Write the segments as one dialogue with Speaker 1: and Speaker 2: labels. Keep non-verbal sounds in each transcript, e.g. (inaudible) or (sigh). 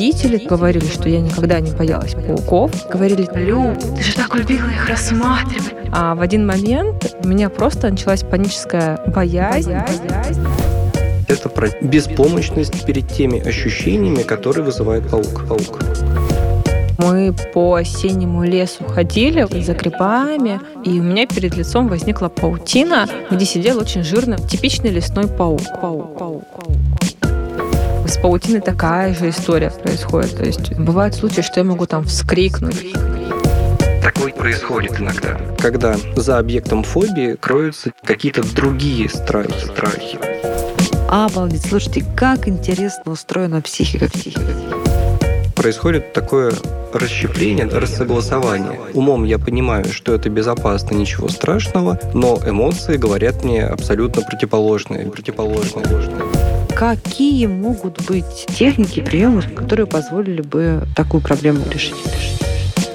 Speaker 1: Родители говорили, что я никогда не боялась пауков. Говорили, Люб, ты же так любила их рассматривать. А в один момент у меня просто началась паническая боязнь. боязнь.
Speaker 2: Это про беспомощность перед теми ощущениями, которые вызывает паук. паук.
Speaker 1: Мы по осеннему лесу ходили за грибами, и у меня перед лицом возникла паутина, где сидел очень жирный, типичный лесной паук. паук, паук, паук. Паутиной такая же история происходит. То есть бывают случаи, что я могу там вскрикнуть.
Speaker 2: Такое происходит иногда. Когда за объектом фобии кроются какие-то другие страхи. страхи.
Speaker 3: Обалдеть. Слушайте, как интересно устроена психика. психика.
Speaker 2: Происходит такое расщепление, рассогласование. Умом я понимаю, что это безопасно, ничего страшного, но эмоции говорят мне абсолютно противоположные. противоположные.
Speaker 3: Какие могут быть техники, приемы, которые позволили бы такую проблему решить?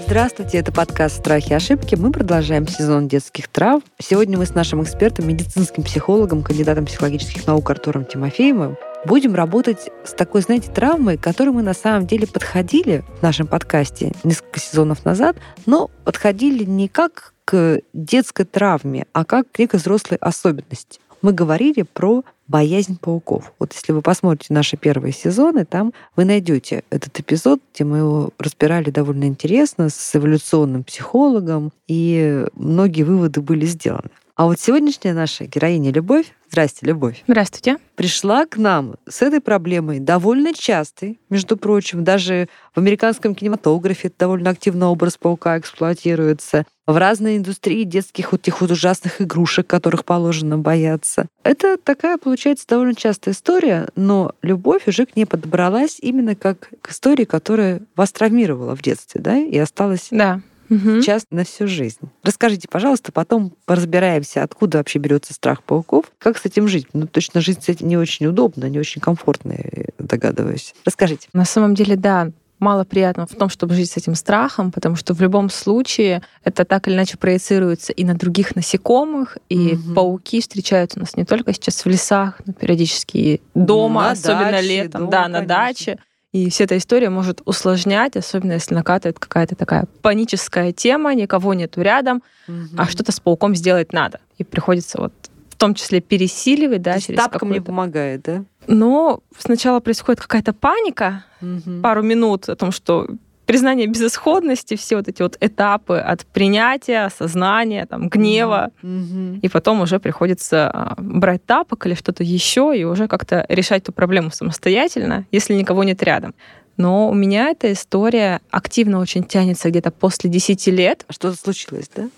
Speaker 3: Здравствуйте, это подкаст «Страхи и ошибки». Мы продолжаем сезон детских трав. Сегодня мы с нашим экспертом, медицинским психологом, кандидатом психологических наук Артуром Тимофеевым будем работать с такой, знаете, травмой, к которой мы на самом деле подходили в нашем подкасте несколько сезонов назад, но подходили не как к детской травме, а как к некой взрослой особенности. Мы говорили про боязнь пауков. Вот если вы посмотрите наши первые сезоны, там вы найдете этот эпизод, где мы его разбирали довольно интересно с эволюционным психологом, и многие выводы были сделаны. А вот сегодняшняя наша героиня Любовь, здрасте, Любовь.
Speaker 1: Здравствуйте.
Speaker 3: Пришла к нам с этой проблемой довольно частой, между прочим, даже в американском кинематографе довольно активно образ паука эксплуатируется, в разной индустрии детских вот этих вот ужасных игрушек, которых положено бояться. Это такая, получается, довольно частая история, но любовь уже к ней подобралась именно как к истории, которая вас травмировала в детстве, да, и осталась
Speaker 1: да
Speaker 3: угу. часто на всю жизнь. Расскажите, пожалуйста, потом поразбираемся, откуда вообще берется страх пауков, как с этим жить. Ну, точно жизнь, кстати, не очень удобна, не очень комфортная, догадываюсь. Расскажите.
Speaker 1: На самом деле, да, мало приятного в том, чтобы жить с этим страхом, потому что в любом случае это так или иначе проецируется и на других насекомых, и угу. пауки встречаются у нас не только сейчас в лесах, но периодически и дома, на особенно даче, летом, дома, да, на конечно. даче. И вся эта история может усложнять, особенно если накатывает какая-то такая паническая тема, никого нету рядом, угу. а что-то с пауком сделать надо. И приходится вот в том числе пересиливать, да,
Speaker 3: То через тапком не помогает, да?
Speaker 1: Но сначала происходит какая-то паника, угу. пару минут о том, что признание безысходности, все вот эти вот этапы от принятия, осознания, там, гнева, mm-hmm. и потом уже приходится а, брать тапок или что-то еще и уже как-то решать эту проблему самостоятельно, если никого нет рядом. Но у меня эта история активно очень тянется где-то после 10 лет.
Speaker 3: А что-то случилось, да?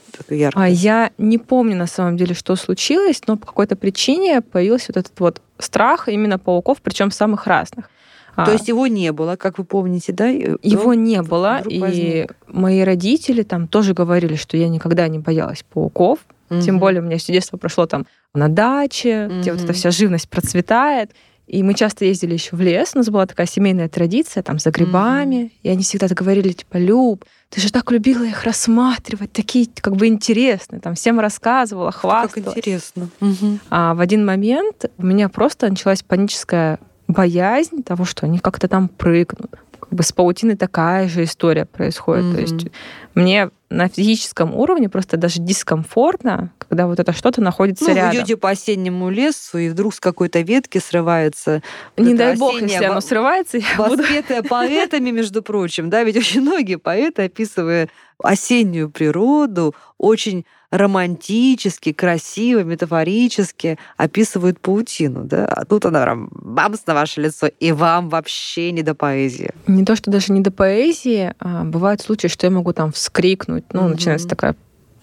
Speaker 1: А я не помню на самом деле, что случилось, но по какой-то причине появился вот этот вот страх именно пауков, причем самых разных.
Speaker 3: А. То есть его не было, как вы помните, да?
Speaker 1: Его не было, и возник. мои родители там тоже говорили, что я никогда не боялась пауков. Угу. Тем более у меня все детство прошло там на даче, угу. где вот эта вся живность процветает. И мы часто ездили еще в лес, у нас была такая семейная традиция, там, за грибами. Mm-hmm. И они всегда говорили, типа, Люб, ты же так любила их рассматривать, такие как бы интересные, там, всем рассказывала, хвасталась.
Speaker 3: Как интересно.
Speaker 1: Mm-hmm. А в один момент у меня просто началась паническая боязнь того, что они как-то там прыгнут. Как бы с паутиной такая же история происходит. Mm-hmm. То есть мне на физическом уровне просто даже дискомфортно, когда вот это что-то находится
Speaker 3: ну,
Speaker 1: рядом.
Speaker 3: Вы идете по осеннему лесу, и вдруг с какой-то ветки срывается.
Speaker 1: Не дай бог, если оно срывается, я
Speaker 3: буду... поэтами, между прочим, да, ведь очень многие поэты, описывая осеннюю природу, очень романтически, красиво, метафорически описывают паутину, да, а тут она прям бамс на ваше лицо, и вам вообще не до поэзии.
Speaker 1: Не то, что даже не до поэзии, а бывают случаи, что я могу там вскрикнуть, ну, угу. начинается такая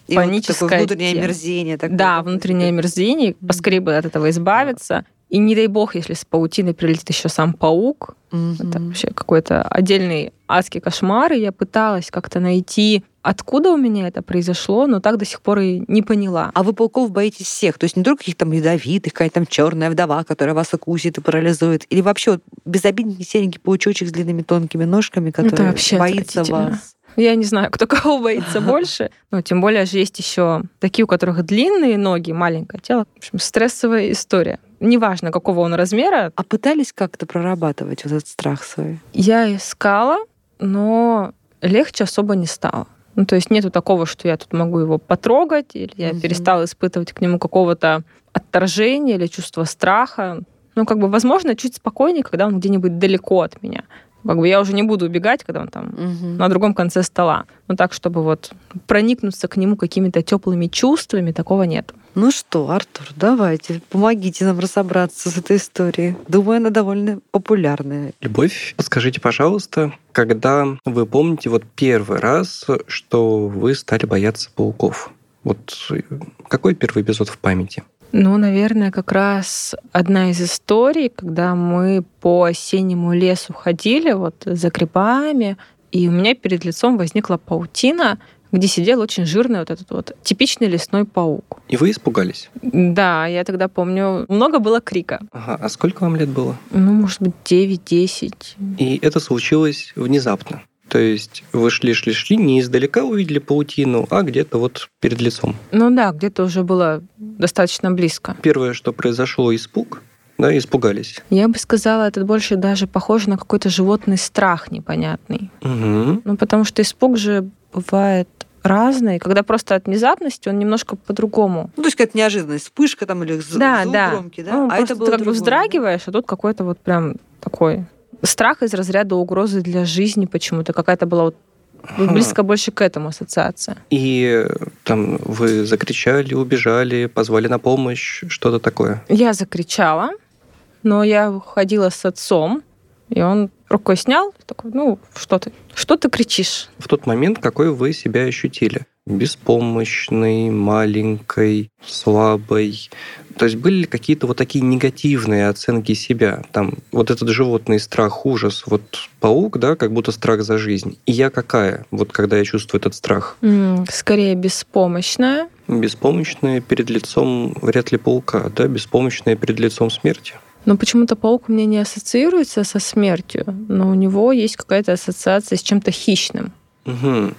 Speaker 1: и паническое вот
Speaker 3: такое внутреннее омерзение.
Speaker 1: Такое, да, внутреннее омерзение, поскорее бы от этого избавиться. И не дай бог, если с паутиной прилетит еще сам паук, mm это вообще какой-то отдельный адский кошмар. И я пыталась как-то найти Откуда у меня это произошло, но так до сих пор и не поняла.
Speaker 3: А вы пауков боитесь всех? То есть не только каких-то там ядовитых, какая-то там черная вдова, которая вас укусит и парализует? Или вообще вот безобидный серенький паучочек с длинными тонкими ножками, который боится вас?
Speaker 1: Я не знаю, кто кого боится (laughs) больше. Но тем более же есть еще такие, у которых длинные ноги, маленькое тело. В общем, стрессовая история. Неважно, какого он размера.
Speaker 3: А пытались как-то прорабатывать вот этот страх свой?
Speaker 1: Я искала, но легче особо не стало. Ну, то есть нету такого, что я тут могу его потрогать, или я угу. перестала испытывать к нему какого-то отторжения или чувства страха. Ну, как бы, возможно, чуть спокойнее, когда он где-нибудь далеко от меня. Как бы я уже не буду убегать, когда он там угу. на другом конце стола. Но так, чтобы вот проникнуться к нему какими-то теплыми чувствами, такого нет.
Speaker 3: Ну что, Артур, давайте, помогите нам разобраться с этой историей. Думаю, она довольно популярная.
Speaker 2: Любовь, скажите, пожалуйста, когда вы помните вот первый раз, что вы стали бояться пауков? Вот какой первый эпизод в памяти?
Speaker 1: Ну, наверное, как раз одна из историй, когда мы по осеннему лесу ходили вот за грибами, и у меня перед лицом возникла паутина, где сидел очень жирный вот этот вот типичный лесной паук.
Speaker 2: И вы испугались?
Speaker 1: Да, я тогда помню, много было крика.
Speaker 2: Ага, а сколько вам лет было?
Speaker 1: Ну, может быть, 9-10.
Speaker 2: И это случилось внезапно? То есть вы шли-шли-шли, не издалека увидели паутину, а где-то вот перед лицом.
Speaker 1: Ну да, где-то уже было достаточно близко.
Speaker 2: Первое, что произошло, испуг, да, испугались.
Speaker 1: Я бы сказала, это больше даже похоже на какой-то животный страх непонятный.
Speaker 2: Угу.
Speaker 1: Ну, потому что испуг же бывает разный, когда просто от внезапности он немножко по-другому.
Speaker 3: Ну, то есть какая-то неожиданность, вспышка там или
Speaker 1: да, звук да.
Speaker 3: громкий, да?
Speaker 1: Ну, а это было ты как бы вздрагиваешь, а тут какой-то вот прям такой страх из разряда угрозы для жизни почему-то. Какая-то была вот близко больше к этому ассоциация.
Speaker 2: И там вы закричали, убежали, позвали на помощь, что-то такое?
Speaker 1: Я закричала, но я ходила с отцом, и он рукой снял, такой, ну, что ты, что ты кричишь?
Speaker 2: В тот момент какой вы себя ощутили? Беспомощной, маленькой, слабой, то есть были ли какие-то вот такие негативные оценки себя? Там вот этот животный страх, ужас, вот паук, да, как будто страх за жизнь. И я какая, вот когда я чувствую этот страх?
Speaker 1: скорее беспомощная.
Speaker 2: Беспомощная перед лицом вряд ли паука, да, беспомощная перед лицом смерти.
Speaker 1: Но почему-то паук у меня не ассоциируется со смертью, но у него есть какая-то ассоциация с чем-то хищным.
Speaker 2: Угу.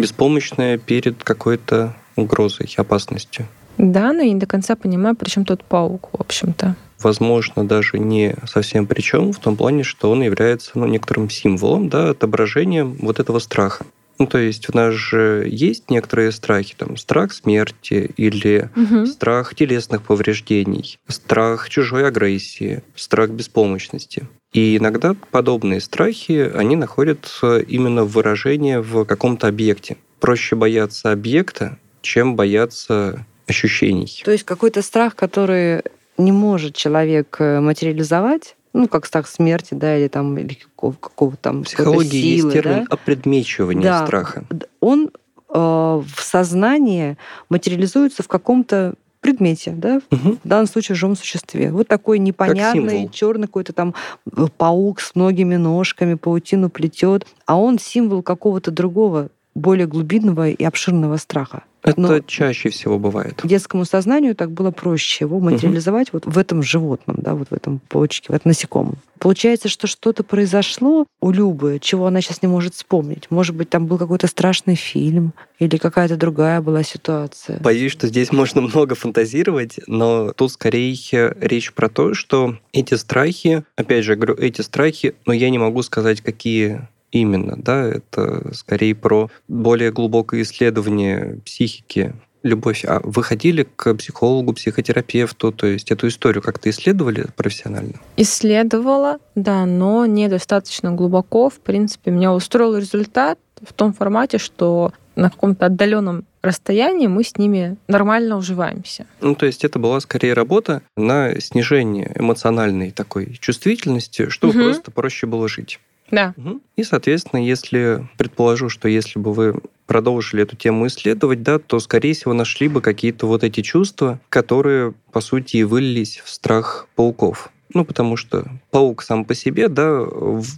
Speaker 2: Беспомощная перед какой-то угрозой, опасностью.
Speaker 1: Да, но я не до конца понимаю, при чем тут паук, в общем-то.
Speaker 2: Возможно, даже не совсем при чем, в том плане, что он является ну, некоторым символом, да, отображением вот этого страха. Ну, то есть у нас же есть некоторые страхи, там, страх смерти или угу. страх телесных повреждений, страх чужой агрессии, страх беспомощности. И иногда подобные страхи, они находят именно выражение в каком-то объекте. Проще бояться объекта, чем бояться ощущений.
Speaker 3: То есть какой-то страх, который не может человек э, материализовать, ну, как страх смерти, да, или там или какого, какого там
Speaker 2: психологии
Speaker 3: силы,
Speaker 2: есть термин
Speaker 3: да?
Speaker 2: опредмечивания
Speaker 3: да.
Speaker 2: страха.
Speaker 3: Он э, в сознании материализуется в каком-то предмете, да,
Speaker 2: угу.
Speaker 3: в данном случае в живом существе. Вот такой непонятный черный какой-то там э, паук с многими ножками, паутину плетет, а он символ какого-то другого более глубинного и обширного страха.
Speaker 2: Это Но чаще всего бывает.
Speaker 3: Детскому сознанию так было проще его материализовать угу. вот в этом животном, да, вот в этом почке, в этом насекомом. Получается, что что-то произошло у Любы, чего она сейчас не может вспомнить. Может быть, там был какой-то страшный фильм или какая-то другая была ситуация.
Speaker 2: Боюсь, что здесь можно много фантазировать, но тут скорее речь про то, что эти страхи, опять же, говорю, эти страхи, но я не могу сказать, какие Именно, да, это скорее про более глубокое исследование психики. Любовь, а вы ходили к психологу, психотерапевту, то есть эту историю как-то исследовали профессионально?
Speaker 1: Исследовала, да, но недостаточно глубоко. В принципе, меня устроил результат в том формате, что на каком-то отдаленном расстоянии мы с ними нормально уживаемся.
Speaker 2: Ну, то есть это была скорее работа на снижение эмоциональной такой чувствительности, чтобы угу. просто проще было жить.
Speaker 1: Да.
Speaker 2: И, соответственно, если предположу, что если бы вы продолжили эту тему исследовать, да, то, скорее всего, нашли бы какие-то вот эти чувства, которые, по сути, и вылились в страх пауков. Ну, потому что паук сам по себе, да,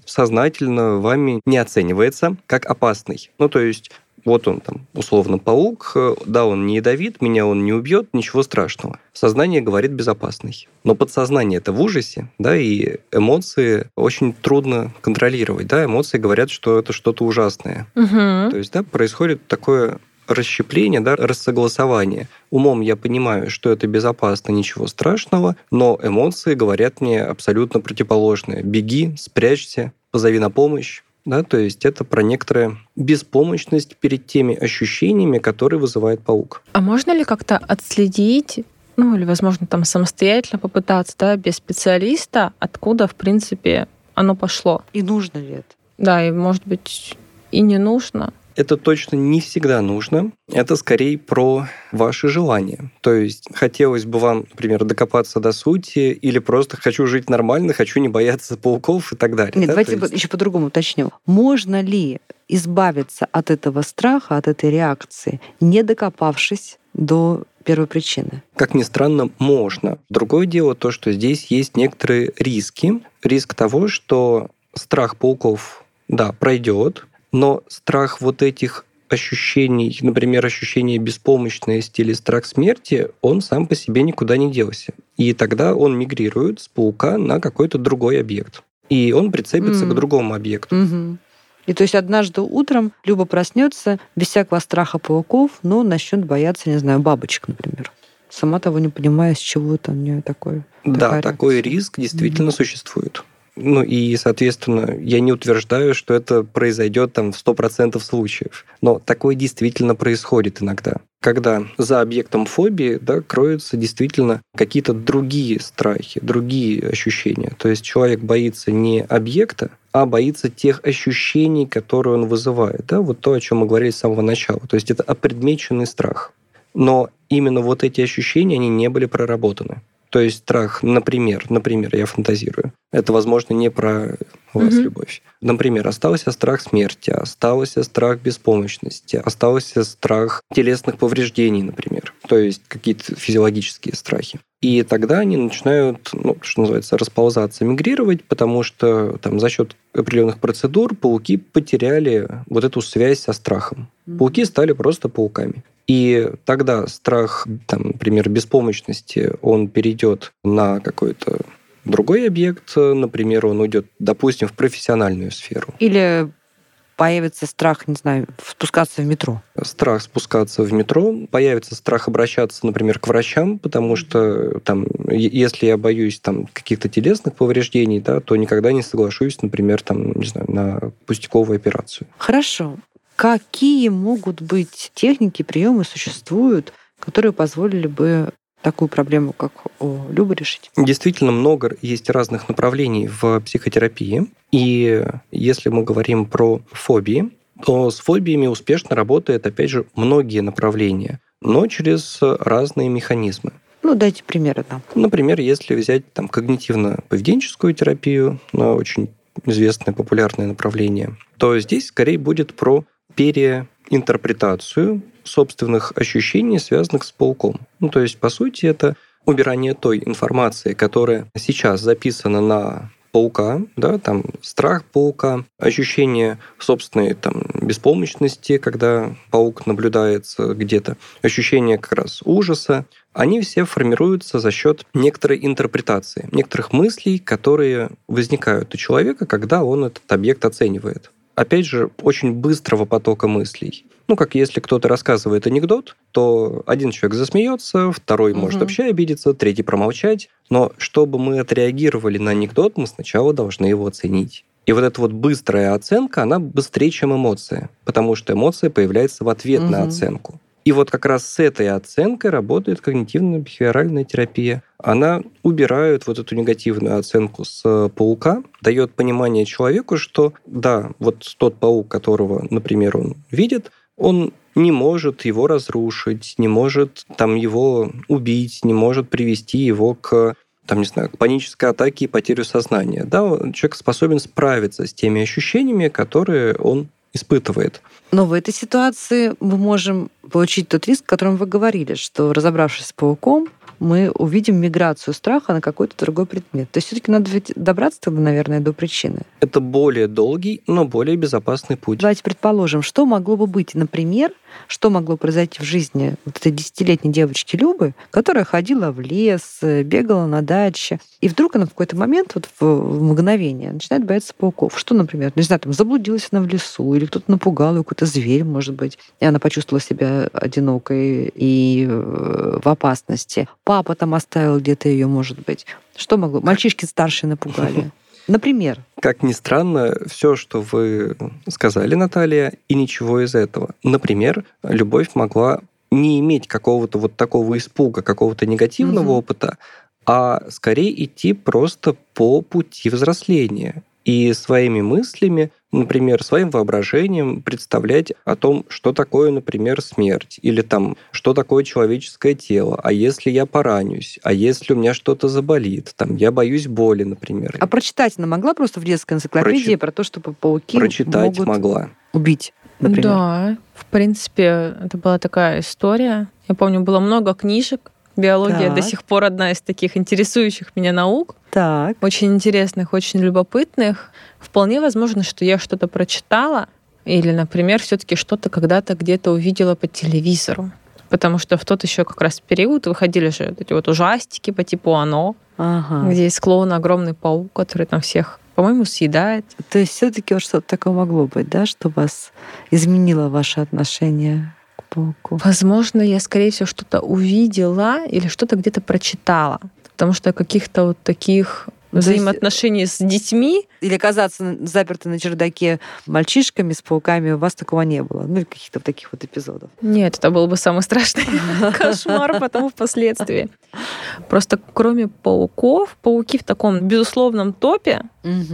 Speaker 2: сознательно вами не оценивается как опасный. Ну, то есть Вот он там, условно, паук, да, он не ядовит, меня он не убьет, ничего страшного. Сознание говорит безопасный. Но подсознание это в ужасе, да, и эмоции очень трудно контролировать, да, эмоции говорят, что это что-то ужасное.
Speaker 1: Угу.
Speaker 2: То есть, да, происходит такое расщепление, да, рассогласование. Умом я понимаю, что это безопасно, ничего страшного, но эмоции говорят мне абсолютно противоположное. Беги, спрячься, позови на помощь. Да, то есть это про некоторую беспомощность перед теми ощущениями, которые вызывает паук.
Speaker 1: А можно ли как-то отследить ну или, возможно, там самостоятельно попытаться, да, без специалиста, откуда, в принципе, оно пошло.
Speaker 3: И нужно ли это?
Speaker 1: Да, и, может быть, и не нужно
Speaker 2: это точно не всегда нужно. Это скорее про ваши желания. То есть хотелось бы вам, например, докопаться до сути, или просто хочу жить нормально, хочу не бояться пауков и так далее.
Speaker 3: Нет,
Speaker 2: да?
Speaker 3: давайте
Speaker 2: есть...
Speaker 3: еще по-другому уточню. Можно ли избавиться от этого страха, от этой реакции, не докопавшись до первой причины?
Speaker 2: Как ни странно, можно. Другое дело то, что здесь есть некоторые риски. Риск того, что страх пауков, да, пройдет, но страх вот этих ощущений, например, ощущение беспомощности или страх смерти, он сам по себе никуда не делся. И тогда он мигрирует с паука на какой-то другой объект. И он прицепится mm. к другому объекту.
Speaker 3: Mm-hmm. И то есть однажды утром Люба проснется без всякого страха пауков, но начнет бояться, не знаю, бабочек, например. Сама того не понимая, с чего это у нее такое.
Speaker 2: Да, такой риск действительно mm-hmm. существует. Ну и, соответственно, я не утверждаю, что это произойдет там в 100% случаев. Но такое действительно происходит иногда. Когда за объектом фобии да, кроются действительно какие-то другие страхи, другие ощущения. То есть человек боится не объекта, а боится тех ощущений, которые он вызывает. Да? Вот то, о чем мы говорили с самого начала. То есть это опредмеченный страх. Но именно вот эти ощущения, они не были проработаны. То есть страх, например, например, я фантазирую. Это, возможно, не про вас, mm-hmm. любовь. Например, остался страх смерти, остался страх беспомощности, остался страх телесных повреждений, например. То есть какие-то физиологические страхи. И тогда они начинают, ну, что называется, расползаться, мигрировать, потому что там за счет определенных процедур пауки потеряли вот эту связь со страхом. Mm-hmm. Пауки стали просто пауками. И тогда страх, там, например, беспомощности, он перейдет на какой-то другой объект, например, он уйдет, допустим, в профессиональную сферу.
Speaker 3: Или появится страх, не знаю, спускаться в метро?
Speaker 2: Страх спускаться в метро, появится страх обращаться, например, к врачам, потому что там, если я боюсь там каких-то телесных повреждений, да, то никогда не соглашусь, например, там, не знаю, на пустяковую операцию.
Speaker 3: Хорошо. Какие могут быть техники, приемы существуют, которые позволили бы такую проблему, как у Любы, решить?
Speaker 2: Действительно много есть разных направлений в психотерапии. И если мы говорим про фобии, то с фобиями успешно работает, опять же, многие направления, но через разные механизмы.
Speaker 3: Ну, дайте примеры нам.
Speaker 2: Например, если взять там когнитивно-поведенческую терапию, очень известное популярное направление, то здесь скорее будет про переинтерпретацию собственных ощущений, связанных с пауком. Ну, то есть, по сути, это убирание той информации, которая сейчас записана на паука, да, там страх паука, ощущение собственной там беспомощности, когда паук наблюдается где-то, ощущение как раз ужаса, они все формируются за счет некоторой интерпретации, некоторых мыслей, которые возникают у человека, когда он этот объект оценивает опять же, очень быстрого потока мыслей. Ну, как если кто-то рассказывает анекдот, то один человек засмеется, второй угу. может вообще обидеться, третий промолчать. Но чтобы мы отреагировали на анекдот, мы сначала должны его оценить. И вот эта вот быстрая оценка, она быстрее, чем эмоция, потому что эмоция появляется в ответ угу. на оценку. И вот как раз с этой оценкой работает когнитивно-бихевиоральная терапия. Она убирает вот эту негативную оценку с паука, дает понимание человеку, что да, вот тот паук, которого, например, он видит, он не может его разрушить, не может там его убить, не может привести его к там, не знаю, к панической атаке и потерю сознания. Да, человек способен справиться с теми ощущениями, которые он испытывает.
Speaker 3: Но в этой ситуации мы можем получить тот риск, о котором вы говорили, что разобравшись с пауком, мы увидим миграцию страха на какой-то другой предмет. То есть все-таки надо ведь добраться тогда, наверное, до причины.
Speaker 2: Это более долгий, но более безопасный путь.
Speaker 3: Давайте предположим, что могло бы быть, например, что могло произойти в жизни вот этой десятилетней девочки Любы, которая ходила в лес, бегала на даче, и вдруг она в какой-то момент, вот в мгновение, начинает бояться пауков. Что, например, не знаю, там заблудилась она в лесу, или кто-то напугал ее, какой-то зверь, может быть, и она почувствовала себя одинокой и э, в опасности. Папа там оставил где-то ее, может быть. Что могло? Мальчишки старшие напугали. (laughs) Например.
Speaker 2: Как ни странно, все, что вы сказали, Наталья, и ничего из этого. Например, любовь могла не иметь какого-то вот такого испуга, какого-то негативного угу. опыта, а скорее идти просто по пути взросления и своими мыслями, например, своим воображением представлять о том, что такое, например, смерть, или там, что такое человеческое тело, а если я поранюсь, а если у меня что-то заболит, там, я боюсь боли, например.
Speaker 3: А прочитать она могла просто в детской энциклопедии Прочи... про то, что пауки
Speaker 2: Прочитать
Speaker 3: могут
Speaker 2: могла.
Speaker 3: убить, например.
Speaker 1: Да, в принципе, это была такая история. Я помню, было много книжек, Биология так. до сих пор одна из таких интересующих меня наук.
Speaker 3: Так.
Speaker 1: Очень интересных, очень любопытных. Вполне возможно, что я что-то прочитала, или, например, все-таки что-то когда-то где-то увидела по телевизору. Потому что в тот еще как раз период выходили же вот эти вот ужастики по типу «Оно», ага. где есть клоун огромный паук, который там всех по-моему, съедает.
Speaker 3: То есть все-таки вот что-то такое могло быть, да, что вас изменило ваше отношение пауку?
Speaker 1: Возможно, я, скорее всего, что-то увидела или что-то где-то прочитала. Потому что каких-то вот таких взаимоотношений с детьми.
Speaker 3: Или оказаться заперты на чердаке мальчишками с пауками, у вас такого не было? Ну, каких-то таких вот эпизодов.
Speaker 1: Нет, это был бы самый страшный (laughs) кошмар потом впоследствии. Просто кроме пауков, пауки в таком безусловном топе,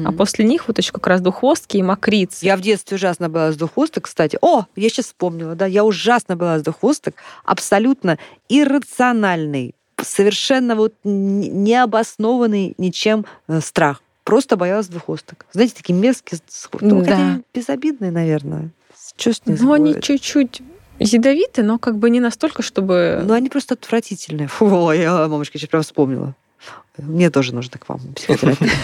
Speaker 1: а после них вот еще как раз двуххвостки и мокриц.
Speaker 3: Я в детстве ужасно была с двуххвосток, кстати. О, я сейчас вспомнила, да, я ужасно была с двуххвосток, абсолютно иррациональный, совершенно вот необоснованный ничем э, страх. Просто боялась двухосток. Знаете, такие мерзкие, ну, да. безобидные, наверное.
Speaker 1: Что с ней Ну, они чуть-чуть ядовиты, но как бы не настолько, чтобы...
Speaker 3: Ну, они просто отвратительные. Фу, я, мамочка, сейчас прям вспомнила. Мне тоже нужно к вам психотерапия. (laughs)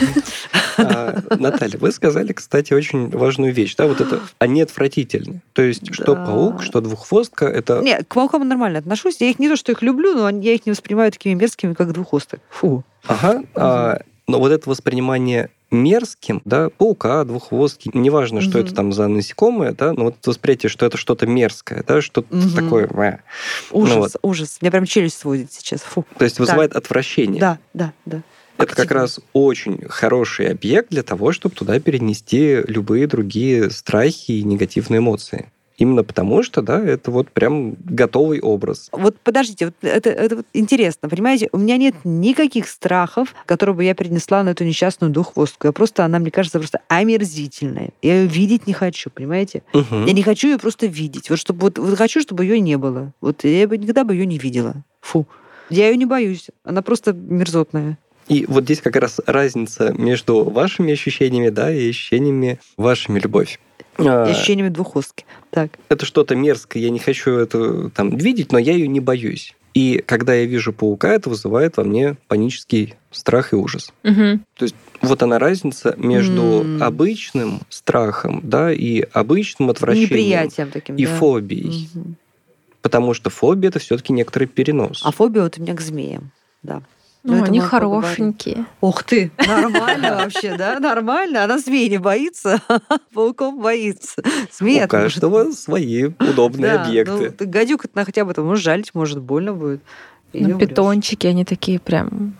Speaker 2: А, Наталья, вы сказали, кстати, очень важную вещь, да, вот это, они отвратительны. То есть, что паук, что двуххвостка, это...
Speaker 3: Нет, к паукам нормально отношусь. Я их не то, что их люблю, но я их не воспринимаю такими мерзкими, как двуххвосток. Фу.
Speaker 2: Ага. А, но вот это воспринимание мерзким, да, паука, двуххвостки, неважно, что угу. это там за насекомое, да, но вот восприятие, что это что-то мерзкое, да, что-то угу. такое.
Speaker 3: Ужас, ну, вот. ужас. Меня прям челюсть сводит сейчас. Фу.
Speaker 2: То есть вызывает так. отвращение.
Speaker 3: Да, да, да.
Speaker 2: Это как раз очень хороший объект для того, чтобы туда перенести любые другие страхи и негативные эмоции. Именно потому что, да, это вот прям готовый образ.
Speaker 3: Вот подождите, вот это, это вот интересно, понимаете, у меня нет никаких страхов, которые бы я перенесла на эту несчастную двуххвостку. Я просто, она, мне кажется, просто омерзительная. Я ее видеть не хочу, понимаете? Угу. Я не хочу ее просто видеть. Вот чтобы вот, вот хочу, чтобы ее не было. Вот я бы никогда бы ее не видела. Фу. Я ее не боюсь. Она просто мерзотная.
Speaker 2: И вот здесь как раз разница между вашими ощущениями, да, и ощущениями вашими любовь.
Speaker 3: А, ощущениями двухостки. Так.
Speaker 2: Это что-то мерзкое, я не хочу это там видеть, но я ее не боюсь. И когда я вижу паука, это вызывает во мне панический страх и ужас.
Speaker 1: Угу.
Speaker 2: То есть вот она разница между mm. обычным страхом, да, и обычным отвращением.
Speaker 3: Неприятием таким,
Speaker 2: И
Speaker 3: да?
Speaker 2: фобией.
Speaker 3: Угу.
Speaker 2: Потому что фобия это все-таки некоторый перенос.
Speaker 3: А фобия вот у меня к змеям, да.
Speaker 1: Ну, они хорошенькие.
Speaker 3: Ух ты, нормально вообще, да? Нормально. Она змей не боится, (laughs) пауков боится.
Speaker 2: Змея У каждого свои удобные объекты.
Speaker 3: Ну, гадюк это хотя бы там, может, жалить, может, больно будет.
Speaker 1: Ну, питончики, они такие прям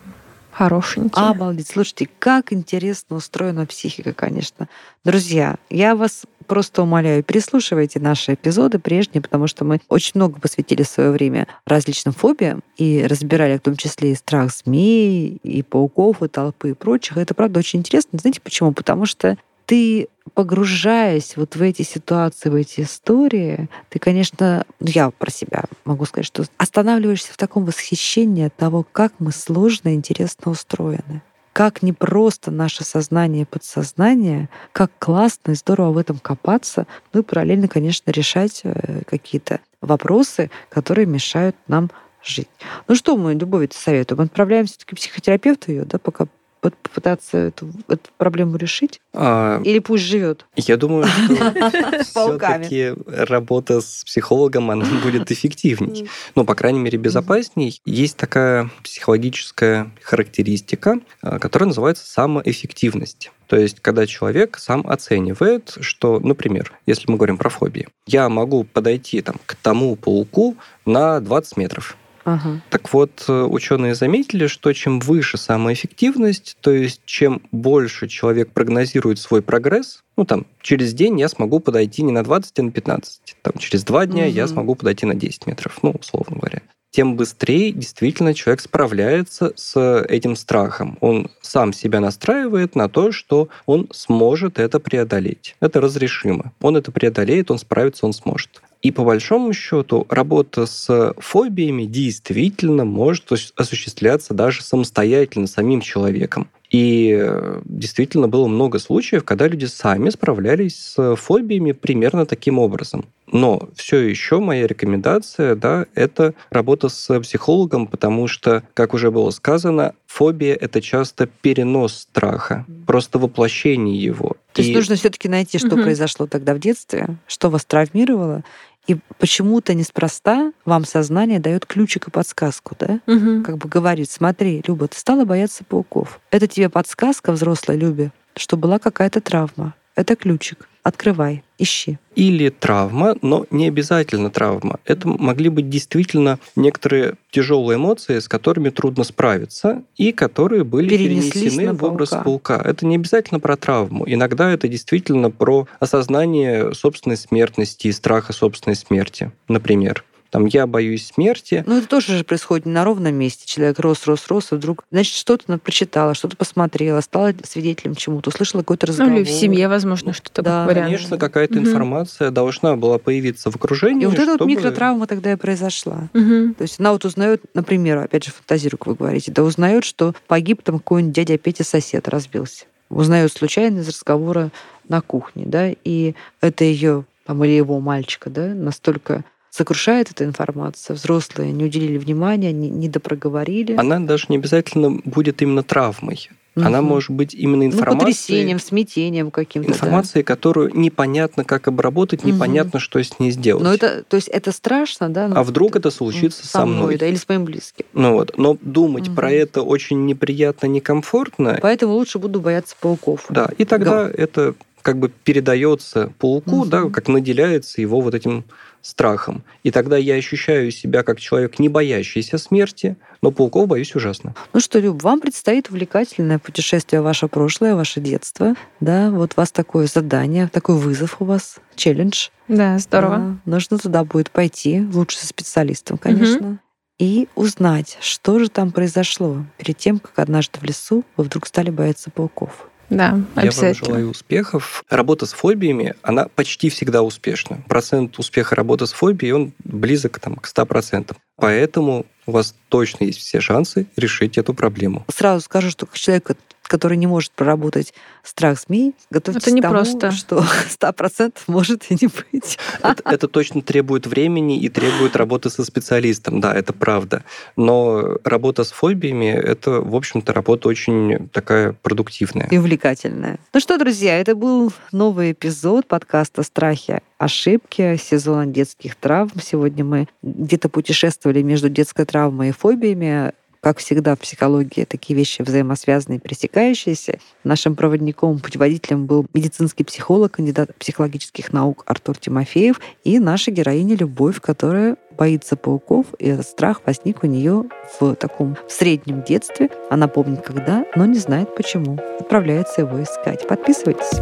Speaker 1: хорошенькие.
Speaker 3: Обалдеть. Слушайте, как интересно устроена психика, конечно. Друзья, я вас просто умоляю, переслушивайте наши эпизоды прежние, потому что мы очень много посвятили свое время различным фобиям и разбирали в том числе и страх змей, и пауков, и толпы и прочих. Это, правда, очень интересно. Знаете почему? Потому что ты погружаясь вот в эти ситуации, в эти истории, ты, конечно, ну, я про себя могу сказать, что останавливаешься в таком восхищении от того, как мы сложно и интересно устроены как не просто наше сознание и подсознание, как классно и здорово в этом копаться, ну и параллельно, конечно, решать э, какие-то вопросы, которые мешают нам жить. Ну что мы любовь советуем? Отправляем все-таки психотерапевту ее, да, пока попытаться эту, эту проблему решить? А, Или пусть живет?
Speaker 2: Я думаю, (laughs) что все-таки работа с психологом она (laughs) будет эффективней. Ну, по крайней мере, безопасней. Есть такая психологическая характеристика, а, которая называется самоэффективность. То есть, когда человек сам оценивает, что, например, если мы говорим про фобии, я могу подойти там, к тому пауку на 20 метров. Ага. Так вот, э, ученые заметили, что чем выше самоэффективность, то есть чем больше человек прогнозирует свой прогресс, ну там, через день я смогу подойти не на 20, а на 15. Там, через два дня угу. я смогу подойти на 10 метров, ну, условно говоря тем быстрее действительно человек справляется с этим страхом. Он сам себя настраивает на то, что он сможет это преодолеть. Это разрешимо. Он это преодолеет, он справится, он сможет. И по большому счету работа с фобиями действительно может осуществляться даже самостоятельно, самим человеком. И э, действительно было много случаев, когда люди сами справлялись с фобиями примерно таким образом. Но все еще моя рекомендация, да, это работа с психологом, потому что, как уже было сказано, фобия это часто перенос страха, просто воплощение его.
Speaker 3: То есть нужно все-таки найти, что угу. произошло тогда в детстве, что вас травмировало, и почему-то неспроста вам сознание дает ключик и подсказку, да? Угу. Как бы говорит, смотри, Люба, ты стала бояться пауков. Это тебе подсказка, взрослой Любе, что была какая-то травма. Это ключик. Открывай, ищи.
Speaker 2: Или травма, но не обязательно травма. Это могли быть действительно некоторые тяжелые эмоции, с которыми трудно справиться, и которые были перенесены в образ паука. Это не обязательно про травму. Иногда это действительно про осознание собственной смертности и страха собственной смерти, например. Там я боюсь смерти.
Speaker 3: Ну, это тоже же происходит не на ровном месте. Человек рос, рос, рос, и вдруг, значит, что-то она прочитала, что-то посмотрела, стала свидетелем чему-то, услышала какой-то разговор.
Speaker 1: Ну, или в семье, возможно, что-то
Speaker 2: да. вариант. Конечно, какая-то угу. информация должна была появиться в окружении.
Speaker 3: И вот чтобы... эта вот микротравма тогда и произошла. Угу. То есть она вот узнает, например, опять же, фантазирую, как вы говорите, да узнает, что погиб там какой-нибудь дядя Петя сосед, разбился. Узнает случайно из разговора на кухне, да, и это ее там, или его мальчика, да, настолько сокрушает эта информация. Взрослые не уделили внимания, не, не допроговорили.
Speaker 2: Она даже не обязательно будет именно травмой. Угу. Она может быть именно информацией... Ну,
Speaker 3: потрясением, смятением каким-то.
Speaker 2: Информацией, да. которую непонятно, как обработать, непонятно, угу. что с ней сделать.
Speaker 3: Но это, то есть это страшно, да?
Speaker 2: Ну, а вдруг это случится со мной? мной?
Speaker 3: Да, или с моим близким.
Speaker 2: Ну вот, но думать угу. про это очень неприятно, некомфортно.
Speaker 3: Поэтому лучше буду бояться пауков.
Speaker 2: Да, и тогда Го. это как бы передается пауку, угу. да, как наделяется его вот этим страхом. И тогда я ощущаю себя как человек, не боящийся смерти, но пауков боюсь ужасно.
Speaker 3: Ну что, Люб, вам предстоит увлекательное путешествие в ваше прошлое, ваше детство. Да, вот у вас такое задание, такой вызов у вас, челлендж.
Speaker 1: Да, здорово. Да,
Speaker 3: нужно туда будет пойти, лучше со специалистом, конечно. Угу. И узнать, что же там произошло перед тем, как однажды в лесу вы вдруг стали бояться пауков.
Speaker 1: Да,
Speaker 2: обязательно. Я вам желаю успехов. Работа с фобиями, она почти всегда успешна. Процент успеха работы с фобией, он близок там, к 100%. Поэтому у вас точно есть все шансы решить эту проблему.
Speaker 3: Сразу скажу, что человек, который не может проработать страх змей, готовьтесь это не к тому, просто. что (laughs) 100% может и не быть.
Speaker 2: Это, это точно требует времени и требует работы со специалистом, да, это правда. Но работа с фобиями — это, в общем-то, работа очень такая продуктивная.
Speaker 3: И увлекательная. Ну что, друзья, это был новый эпизод подкаста «Страхи ошибки сезона детских травм. Сегодня мы где-то путешествовали между детской травмой и фобиями. Как всегда в психологии такие вещи взаимосвязанные, пересекающиеся. Нашим проводником, путеводителем был медицинский психолог, кандидат психологических наук Артур Тимофеев и наша героиня Любовь, которая боится пауков, и этот страх возник у нее в таком в среднем детстве. Она помнит когда, но не знает почему. Отправляется его искать. Подписывайтесь.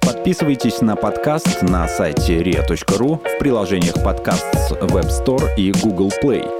Speaker 4: Подписывайтесь на подкаст на сайте ria.ru в приложениях подкаст с Web Store и Google Play.